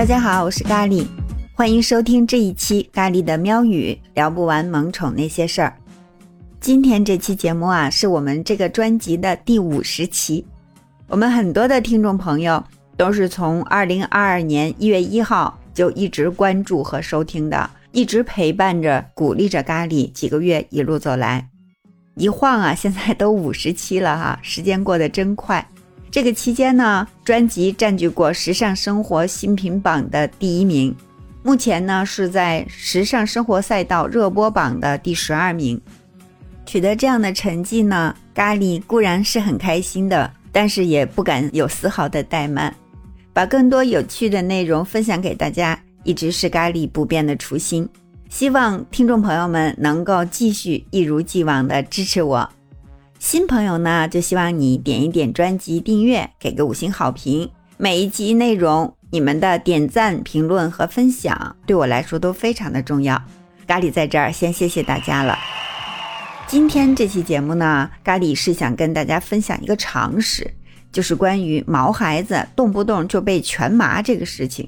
大家好，我是咖喱，欢迎收听这一期咖喱的喵语，聊不完萌宠那些事儿。今天这期节目啊，是我们这个专辑的第五十期。我们很多的听众朋友都是从二零二二年一月一号就一直关注和收听的，一直陪伴着、鼓励着咖喱，几个月一路走来。一晃啊，现在都五十期了哈，时间过得真快。这个期间呢，专辑占据过时尚生活新品榜的第一名，目前呢是在时尚生活赛道热播榜的第十二名。取得这样的成绩呢，咖喱固然是很开心的，但是也不敢有丝毫的怠慢，把更多有趣的内容分享给大家，一直是咖喱不变的初心。希望听众朋友们能够继续一如既往的支持我。新朋友呢，就希望你点一点专辑订阅，给个五星好评。每一集内容，你们的点赞、评论和分享对我来说都非常的重要。咖喱在这儿先谢谢大家了。今天这期节目呢，咖喱是想跟大家分享一个常识，就是关于毛孩子动不动就被全麻这个事情。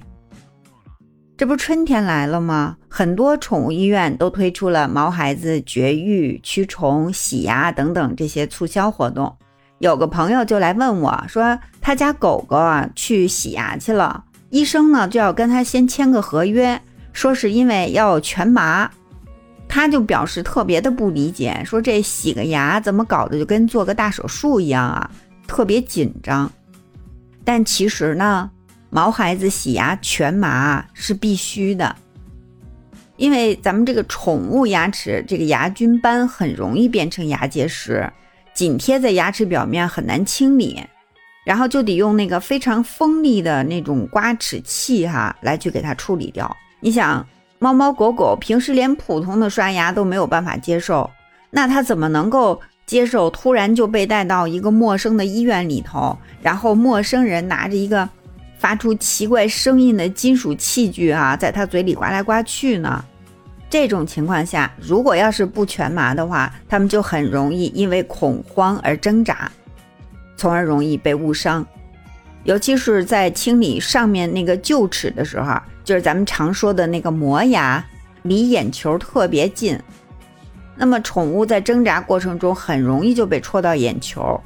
这不春天来了吗？很多宠物医院都推出了毛孩子绝育、驱虫、洗牙等等这些促销活动。有个朋友就来问我说，他家狗狗啊去洗牙去了，医生呢就要跟他先签个合约，说是因为要全麻。他就表示特别的不理解，说这洗个牙怎么搞的就跟做个大手术一样啊，特别紧张。但其实呢。毛孩子洗牙全麻是必须的，因为咱们这个宠物牙齿这个牙菌斑很容易变成牙结石，紧贴在牙齿表面很难清理，然后就得用那个非常锋利的那种刮齿器哈来去给它处理掉。你想，猫猫狗狗平时连普通的刷牙都没有办法接受，那它怎么能够接受突然就被带到一个陌生的医院里头，然后陌生人拿着一个。发出奇怪声音的金属器具啊，在他嘴里刮来刮去呢。这种情况下，如果要是不全麻的话，它们就很容易因为恐慌而挣扎，从而容易被误伤。尤其是在清理上面那个臼齿的时候，就是咱们常说的那个磨牙，离眼球特别近。那么宠物在挣扎过程中很容易就被戳到眼球，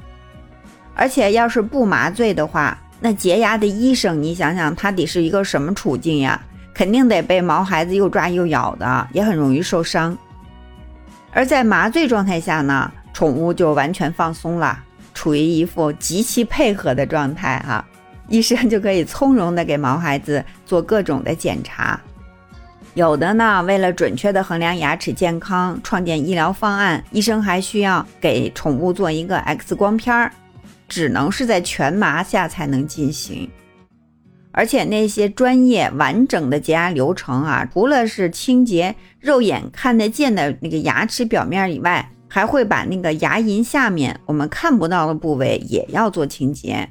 而且要是不麻醉的话。那洁牙的医生，你想想，他得是一个什么处境呀？肯定得被毛孩子又抓又咬的，也很容易受伤。而在麻醉状态下呢，宠物就完全放松了，处于一副极其配合的状态哈。医生就可以从容的给毛孩子做各种的检查。有的呢，为了准确的衡量牙齿健康，创建医疗方案，医生还需要给宠物做一个 X 光片儿。只能是在全麻下才能进行，而且那些专业完整的洁牙流程啊，除了是清洁肉眼看得见的那个牙齿表面以外，还会把那个牙龈下面我们看不到的部位也要做清洁。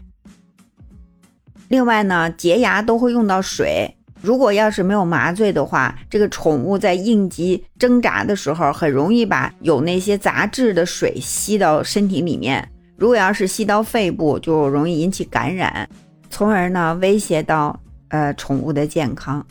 另外呢，洁牙都会用到水，如果要是没有麻醉的话，这个宠物在应急挣扎的时候，很容易把有那些杂质的水吸到身体里面。如果要是吸到肺部，就容易引起感染，从而呢威胁到呃宠物的健康。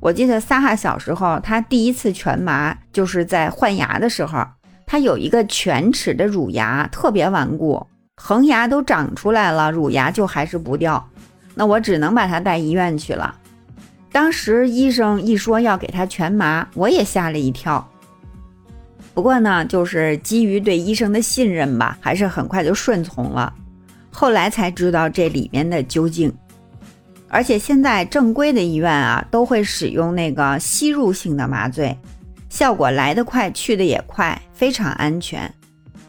我记得萨哈小时候，他第一次全麻就是在换牙的时候，他有一个犬齿的乳牙特别顽固，恒牙都长出来了，乳牙就还是不掉，那我只能把他带医院去了。当时医生一说要给他全麻，我也吓了一跳。不过呢，就是基于对医生的信任吧，还是很快就顺从了。后来才知道这里面的究竟。而且现在正规的医院啊，都会使用那个吸入性的麻醉，效果来得快，去的也快，非常安全。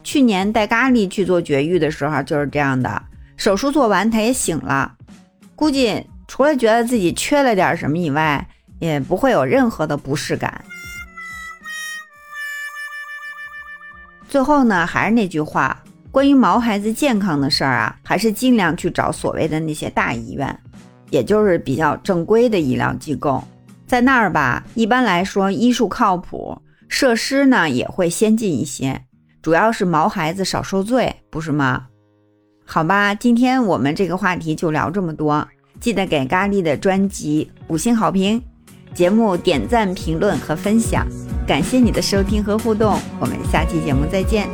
去年带咖喱去做绝育的时候就是这样的，手术做完他也醒了，估计除了觉得自己缺了点什么以外，也不会有任何的不适感。最后呢，还是那句话，关于毛孩子健康的事儿啊，还是尽量去找所谓的那些大医院，也就是比较正规的医疗机构，在那儿吧，一般来说医术靠谱，设施呢也会先进一些，主要是毛孩子少受罪，不是吗？好吧，今天我们这个话题就聊这么多，记得给咖喱的专辑五星好评，节目点赞、评论和分享。感谢你的收听和互动，我们下期节目再见。